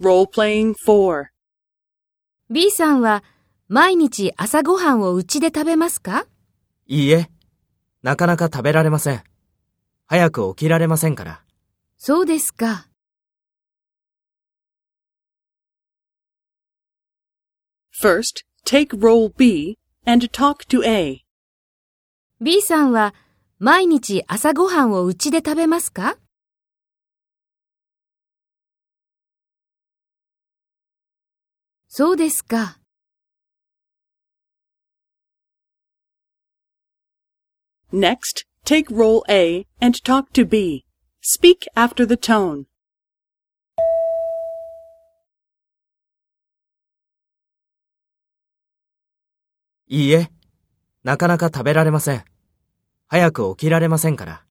Role-playing 4. B さんは毎日朝ごはんをうちで食べますか？いいえ、なかなか食べられません。早く起きられませんから。そうですか。First, take role B and talk to A. B さんは毎日朝ごはんをうちで食べますか？そうですか。Next, take role A and talk to B. Speak after the tone. いいえ、なかなか食べられません。早く起きられませんから。